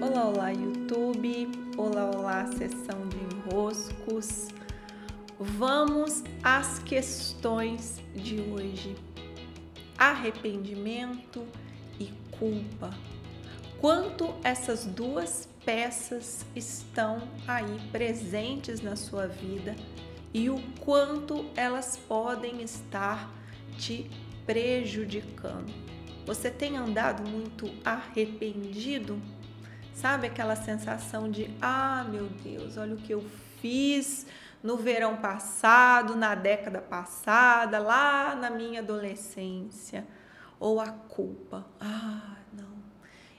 Olá, olá, YouTube. Olá, olá, sessão de enroscos. Vamos às questões de hoje. Arrependimento e culpa. Quanto essas duas peças estão aí presentes na sua vida e o quanto elas podem estar te prejudicando. Você tem andado muito arrependido? Sabe aquela sensação de, ah, meu Deus, olha o que eu fiz no verão passado, na década passada, lá na minha adolescência. Ou a culpa, ah, não,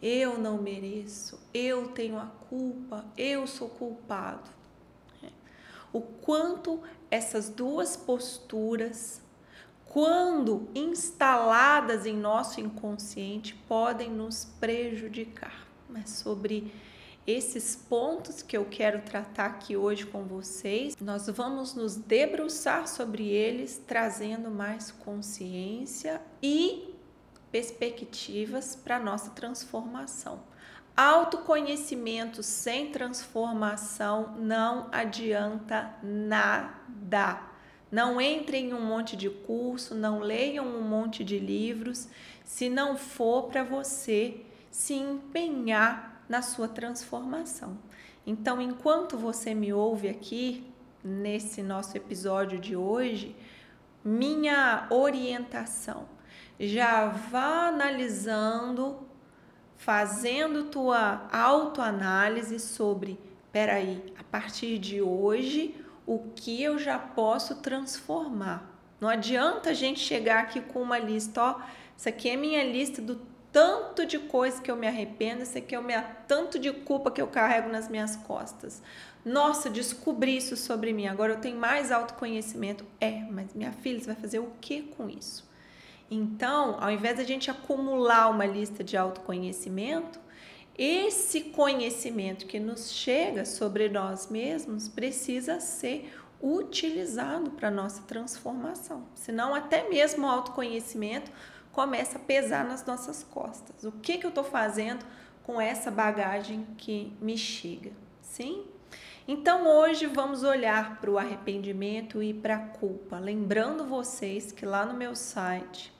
eu não mereço, eu tenho a culpa, eu sou culpado. É. O quanto essas duas posturas, quando instaladas em nosso inconsciente, podem nos prejudicar mas sobre esses pontos que eu quero tratar aqui hoje com vocês. Nós vamos nos debruçar sobre eles, trazendo mais consciência e perspectivas para nossa transformação. Autoconhecimento sem transformação não adianta nada. Não entrem em um monte de curso, não leiam um monte de livros, se não for para você se empenhar na sua transformação. Então, enquanto você me ouve aqui nesse nosso episódio de hoje, minha orientação já vá analisando, fazendo tua autoanálise sobre, peraí, a partir de hoje, o que eu já posso transformar. Não adianta a gente chegar aqui com uma lista, ó, isso aqui é minha lista do tanto de coisa que eu me arrependo, isso aqui é o meu tanto de culpa que eu carrego nas minhas costas. Nossa, descobri isso sobre mim, agora eu tenho mais autoconhecimento. É, mas minha filha, você vai fazer o que com isso? Então, ao invés da gente acumular uma lista de autoconhecimento, esse conhecimento que nos chega sobre nós mesmos precisa ser utilizado para nossa transformação. Senão, até mesmo o autoconhecimento começa a pesar nas nossas costas. O que, que eu estou fazendo com essa bagagem que me chega? Sim? Então hoje vamos olhar para o arrependimento e para a culpa, lembrando vocês que lá no meu site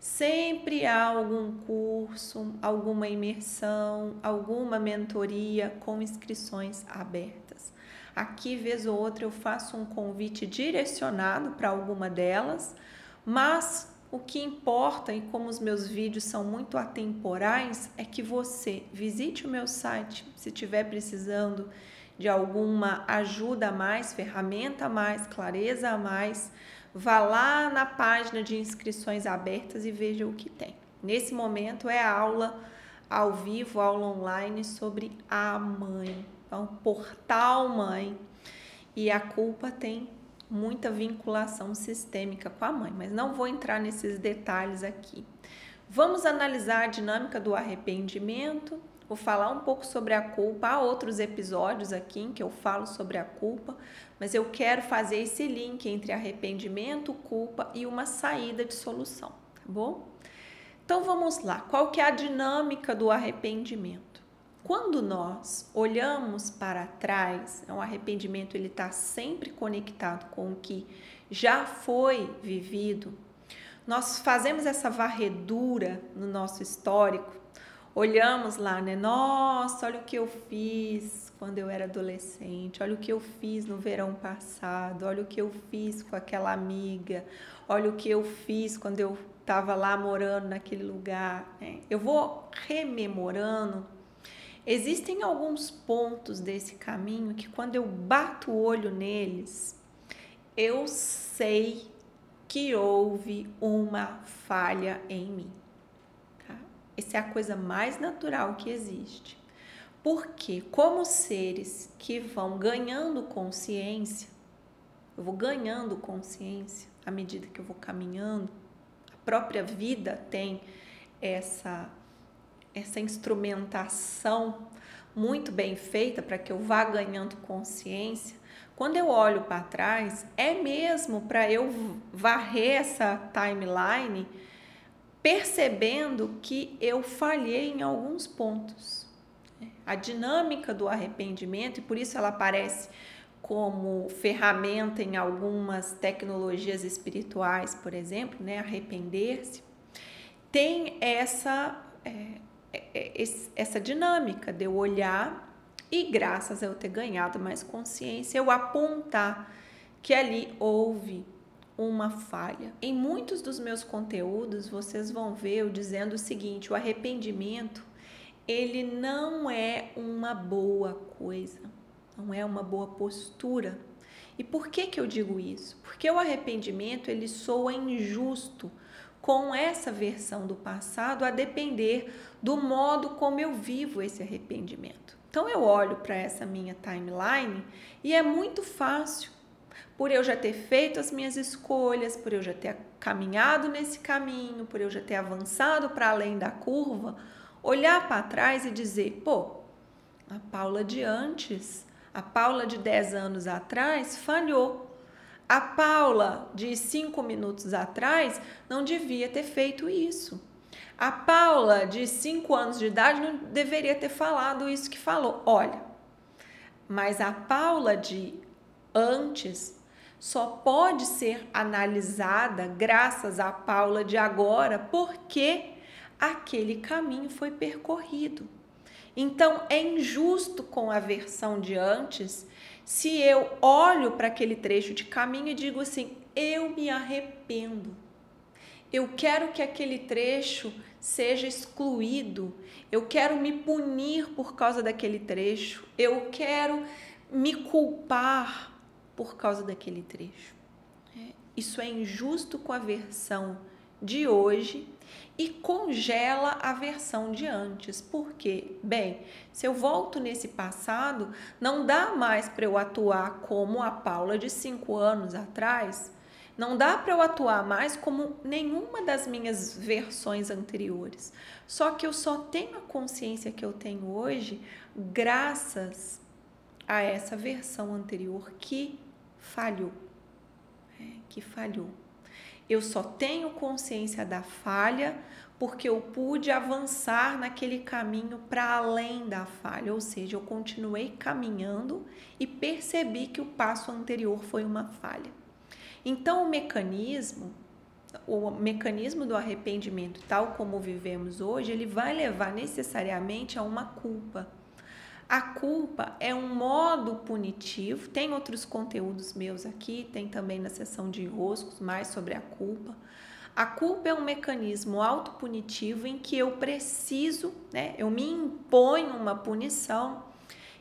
sempre há algum curso, alguma imersão, alguma mentoria com inscrições abertas. Aqui, vez ou outra, eu faço um convite direcionado para alguma delas, mas o que importa e como os meus vídeos são muito atemporais é que você visite o meu site se estiver precisando de alguma ajuda a mais, ferramenta a mais, clareza a mais. Vá lá na página de inscrições abertas e veja o que tem. Nesse momento é aula ao vivo, aula online sobre a mãe. Então, portal mãe. E a culpa tem muita vinculação sistêmica com a mãe, mas não vou entrar nesses detalhes aqui. Vamos analisar a dinâmica do arrependimento. Vou falar um pouco sobre a culpa. Há outros episódios aqui em que eu falo sobre a culpa, mas eu quero fazer esse link entre arrependimento, culpa e uma saída de solução, tá bom? Então vamos lá. Qual que é a dinâmica do arrependimento? Quando nós olhamos para trás, o arrependimento ele está sempre conectado com o que já foi vivido. Nós fazemos essa varredura no nosso histórico, olhamos lá, né? Nossa, olha o que eu fiz quando eu era adolescente, olha o que eu fiz no verão passado, olha o que eu fiz com aquela amiga, olha o que eu fiz quando eu estava lá morando naquele lugar. Né? Eu vou rememorando Existem alguns pontos desse caminho que, quando eu bato o olho neles, eu sei que houve uma falha em mim. Tá? Essa é a coisa mais natural que existe. Porque, como seres que vão ganhando consciência, eu vou ganhando consciência à medida que eu vou caminhando, a própria vida tem essa essa instrumentação muito bem feita para que eu vá ganhando consciência, quando eu olho para trás, é mesmo para eu varrer essa timeline percebendo que eu falhei em alguns pontos. a dinâmica do arrependimento, e por isso ela aparece como ferramenta em algumas tecnologias espirituais, por exemplo, né? Arrepender-se, tem essa, é, essa dinâmica de eu olhar e, graças a eu ter ganhado mais consciência, eu apontar que ali houve uma falha. Em muitos dos meus conteúdos, vocês vão ver eu dizendo o seguinte: o arrependimento ele não é uma boa coisa, não é uma boa postura. E por que que eu digo isso? Porque o arrependimento ele soa injusto com essa versão do passado a depender do modo como eu vivo esse arrependimento. Então eu olho para essa minha timeline e é muito fácil por eu já ter feito as minhas escolhas, por eu já ter caminhado nesse caminho, por eu já ter avançado para além da curva, olhar para trás e dizer: pô, a Paula de antes, a Paula de 10 anos atrás falhou. A Paula de 5 minutos atrás não devia ter feito isso. A Paula de 5 anos de idade não deveria ter falado isso que falou. Olha, mas a Paula de antes só pode ser analisada graças à Paula de agora, porque aquele caminho foi percorrido. Então é injusto com a versão de antes se eu olho para aquele trecho de caminho e digo assim: eu me arrependo. Eu quero que aquele trecho seja excluído. Eu quero me punir por causa daquele trecho. Eu quero me culpar por causa daquele trecho. É, isso é injusto com a versão de hoje e congela a versão de antes. Por quê? Bem, se eu volto nesse passado, não dá mais para eu atuar como a Paula de cinco anos atrás. Não dá para eu atuar mais como nenhuma das minhas versões anteriores. Só que eu só tenho a consciência que eu tenho hoje graças a essa versão anterior que falhou. É, que falhou. Eu só tenho consciência da falha porque eu pude avançar naquele caminho para além da falha, ou seja, eu continuei caminhando e percebi que o passo anterior foi uma falha. Então, o mecanismo, o mecanismo do arrependimento, tal como vivemos hoje, ele vai levar necessariamente a uma culpa a culpa é um modo punitivo. Tem outros conteúdos meus aqui, tem também na seção de enroscos mais sobre a culpa. A culpa é um mecanismo autopunitivo em que eu preciso, né? Eu me imponho uma punição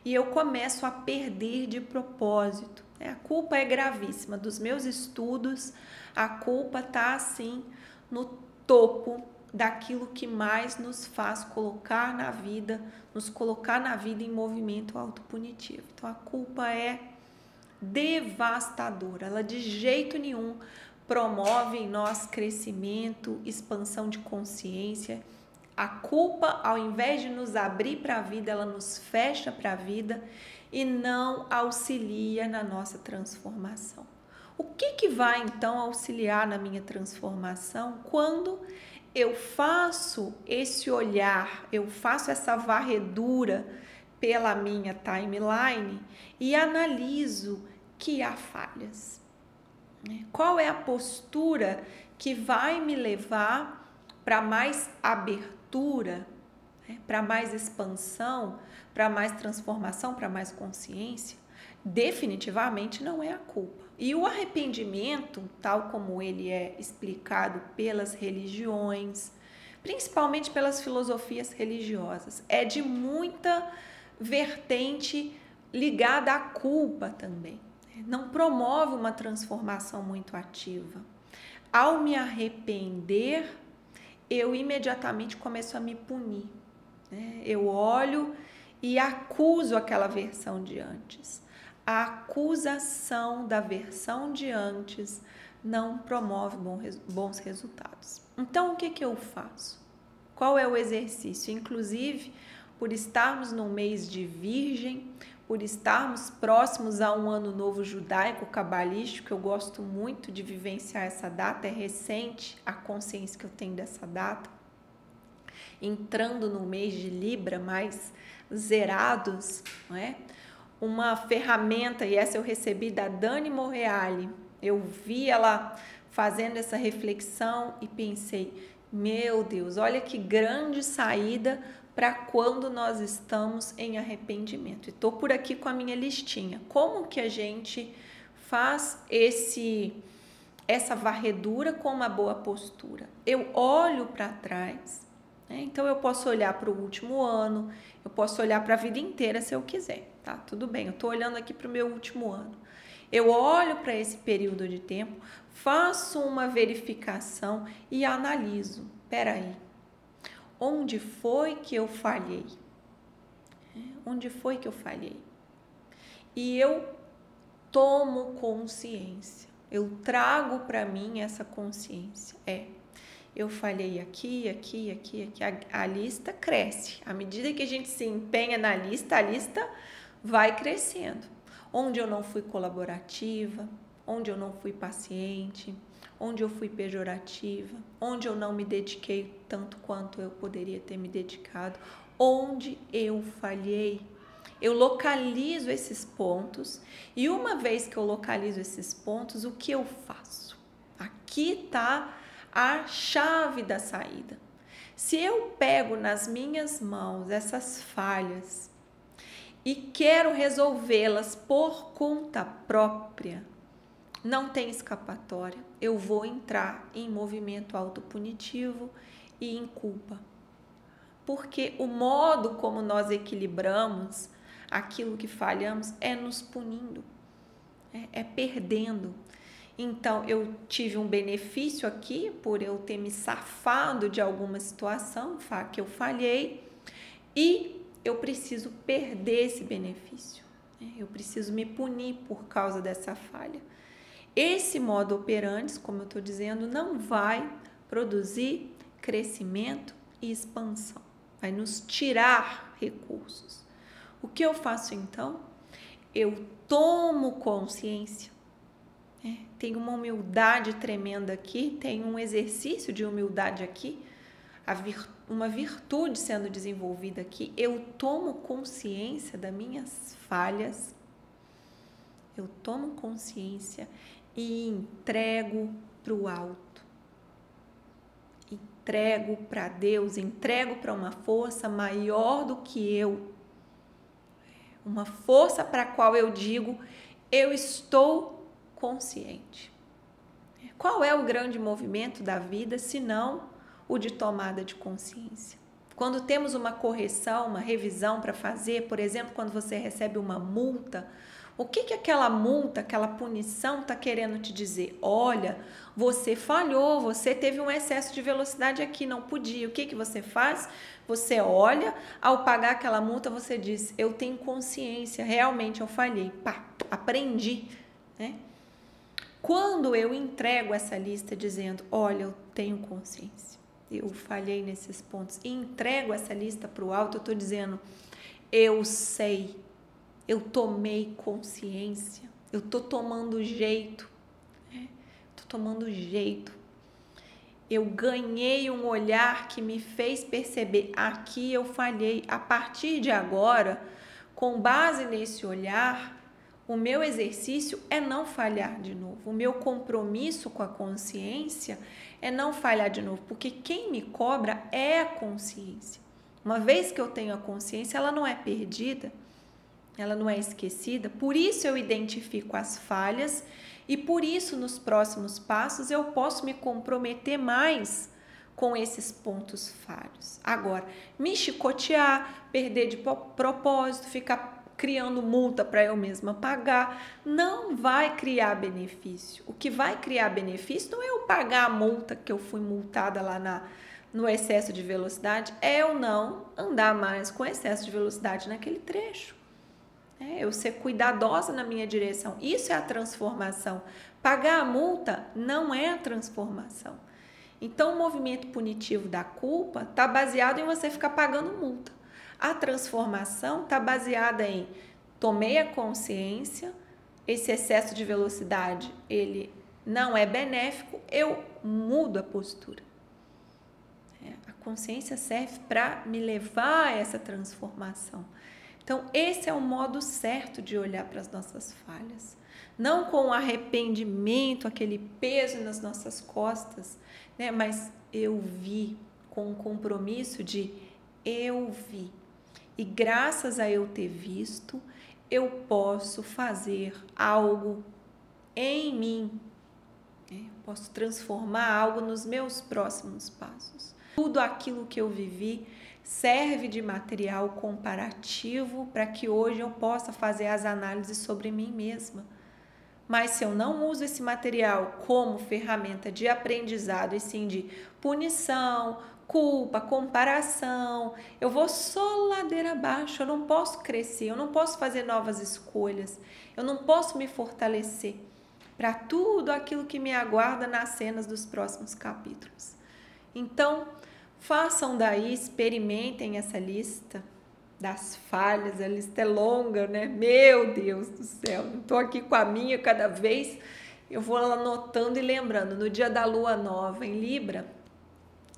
e eu começo a perder de propósito. Né? A culpa é gravíssima. Dos meus estudos, a culpa tá assim no topo daquilo que mais nos faz colocar na vida, nos colocar na vida em movimento autopunitivo. Então a culpa é devastadora, ela de jeito nenhum promove em nós crescimento, expansão de consciência. A culpa, ao invés de nos abrir para a vida, ela nos fecha para a vida e não auxilia na nossa transformação. O que, que vai então auxiliar na minha transformação quando eu faço esse olhar, eu faço essa varredura pela minha timeline e analiso que há falhas. Né? Qual é a postura que vai me levar para mais abertura, né? para mais expansão, para mais transformação, para mais consciência? Definitivamente não é a culpa. E o arrependimento, tal como ele é explicado pelas religiões, principalmente pelas filosofias religiosas, é de muita vertente ligada à culpa também. Não promove uma transformação muito ativa. Ao me arrepender, eu imediatamente começo a me punir. Né? Eu olho e acuso aquela versão de antes a acusação da versão de antes não promove bons resultados. Então, o que, que eu faço? Qual é o exercício? Inclusive, por estarmos no mês de Virgem, por estarmos próximos a um ano novo judaico cabalístico, eu gosto muito de vivenciar essa data, é recente a consciência que eu tenho dessa data. entrando no mês de Libra mais zerados, não é? Uma ferramenta, e essa eu recebi da Dani Morreale. Eu vi ela fazendo essa reflexão e pensei, meu Deus, olha que grande saída para quando nós estamos em arrependimento. E estou por aqui com a minha listinha. Como que a gente faz esse essa varredura com uma boa postura? Eu olho para trás, né? então eu posso olhar para o último ano, eu posso olhar para a vida inteira se eu quiser, tá? Tudo bem. Eu estou olhando aqui para o meu último ano. Eu olho para esse período de tempo, faço uma verificação e analiso. Peraí, onde foi que eu falhei? É, onde foi que eu falhei? E eu tomo consciência. Eu trago para mim essa consciência. É, eu falhei aqui, aqui, aqui, aqui. A, a, lista cresce. À medida que a gente se empenha na lista, a lista vai crescendo. Onde eu não fui colaborativa, onde eu não fui paciente, onde eu fui pejorativa, onde eu não me dediquei tanto quanto eu poderia ter me dedicado, onde eu falhei. Eu localizo esses pontos e uma vez que eu localizo esses pontos, o que eu faço? Aqui está a chave da saída. Se eu pego nas minhas mãos essas falhas e quero resolvê-las por conta própria, não tem escapatória. Eu vou entrar em movimento autopunitivo e em culpa. Porque o modo como nós equilibramos aquilo que falhamos é nos punindo, é, é perdendo. Então, eu tive um benefício aqui por eu ter me safado de alguma situação que eu falhei e eu preciso perder esse benefício. Eu preciso me punir por causa dessa falha. Esse modo operante, como eu estou dizendo, não vai produzir crescimento e expansão, vai nos tirar recursos. O que eu faço então? Eu tomo consciência. É, tem uma humildade tremenda aqui, tem um exercício de humildade aqui, uma virtude sendo desenvolvida aqui. Eu tomo consciência das minhas falhas, eu tomo consciência e entrego para o alto. Entrego para Deus, entrego para uma força maior do que eu. Uma força para a qual eu digo, eu estou consciente. Qual é o grande movimento da vida senão o de tomada de consciência? Quando temos uma correção, uma revisão para fazer, por exemplo, quando você recebe uma multa, o que, que aquela multa, aquela punição está querendo te dizer? Olha, você falhou, você teve um excesso de velocidade aqui, não podia. O que, que você faz? Você olha, ao pagar aquela multa, você diz: Eu tenho consciência, realmente eu falhei. Pá, aprendi. Né? Quando eu entrego essa lista dizendo: Olha, eu tenho consciência, eu falhei nesses pontos, e entrego essa lista para o alto, eu estou dizendo: Eu sei eu tomei consciência, eu tô tomando jeito, né? tô tomando jeito. Eu ganhei um olhar que me fez perceber aqui eu falhei. A partir de agora, com base nesse olhar, o meu exercício é não falhar de novo. O meu compromisso com a consciência é não falhar de novo, porque quem me cobra é a consciência. Uma vez que eu tenho a consciência, ela não é perdida ela não é esquecida, por isso eu identifico as falhas e por isso nos próximos passos eu posso me comprometer mais com esses pontos falhos. Agora, me chicotear, perder de propósito, ficar criando multa para eu mesma pagar, não vai criar benefício. O que vai criar benefício não é eu pagar a multa que eu fui multada lá na no excesso de velocidade, é eu não andar mais com excesso de velocidade naquele trecho. É, eu ser cuidadosa na minha direção. Isso é a transformação. Pagar a multa não é a transformação. Então, o movimento punitivo da culpa está baseado em você ficar pagando multa. A transformação está baseada em tomei a consciência, esse excesso de velocidade ele não é benéfico, eu mudo a postura. É, a consciência serve para me levar a essa transformação. Então, esse é o modo certo de olhar para as nossas falhas. Não com arrependimento, aquele peso nas nossas costas, né? mas eu vi, com o compromisso de eu vi. E graças a eu ter visto, eu posso fazer algo em mim. Né? Posso transformar algo nos meus próximos passos. Tudo aquilo que eu vivi serve de material comparativo para que hoje eu possa fazer as análises sobre mim mesma. Mas se eu não uso esse material como ferramenta de aprendizado e sim de punição, culpa, comparação, eu vou só ladeira abaixo, eu não posso crescer, eu não posso fazer novas escolhas, eu não posso me fortalecer para tudo aquilo que me aguarda nas cenas dos próximos capítulos. Então, Façam daí, experimentem essa lista das falhas, a lista é longa, né? Meu Deus do céu, estou aqui com a minha cada vez, eu vou anotando e lembrando. No dia da lua nova em Libra,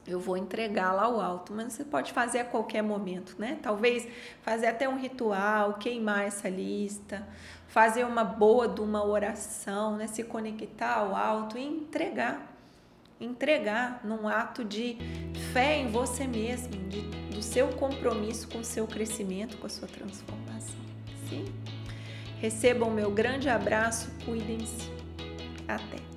eu vou entregar lá ao alto, mas você pode fazer a qualquer momento, né? Talvez fazer até um ritual, queimar essa lista, fazer uma boa de uma oração, né? Se conectar ao alto e entregar entregar num ato de fé em você mesmo, de, do seu compromisso com o seu crescimento, com a sua transformação. Sim? Recebam meu grande abraço, cuidem-se. Até!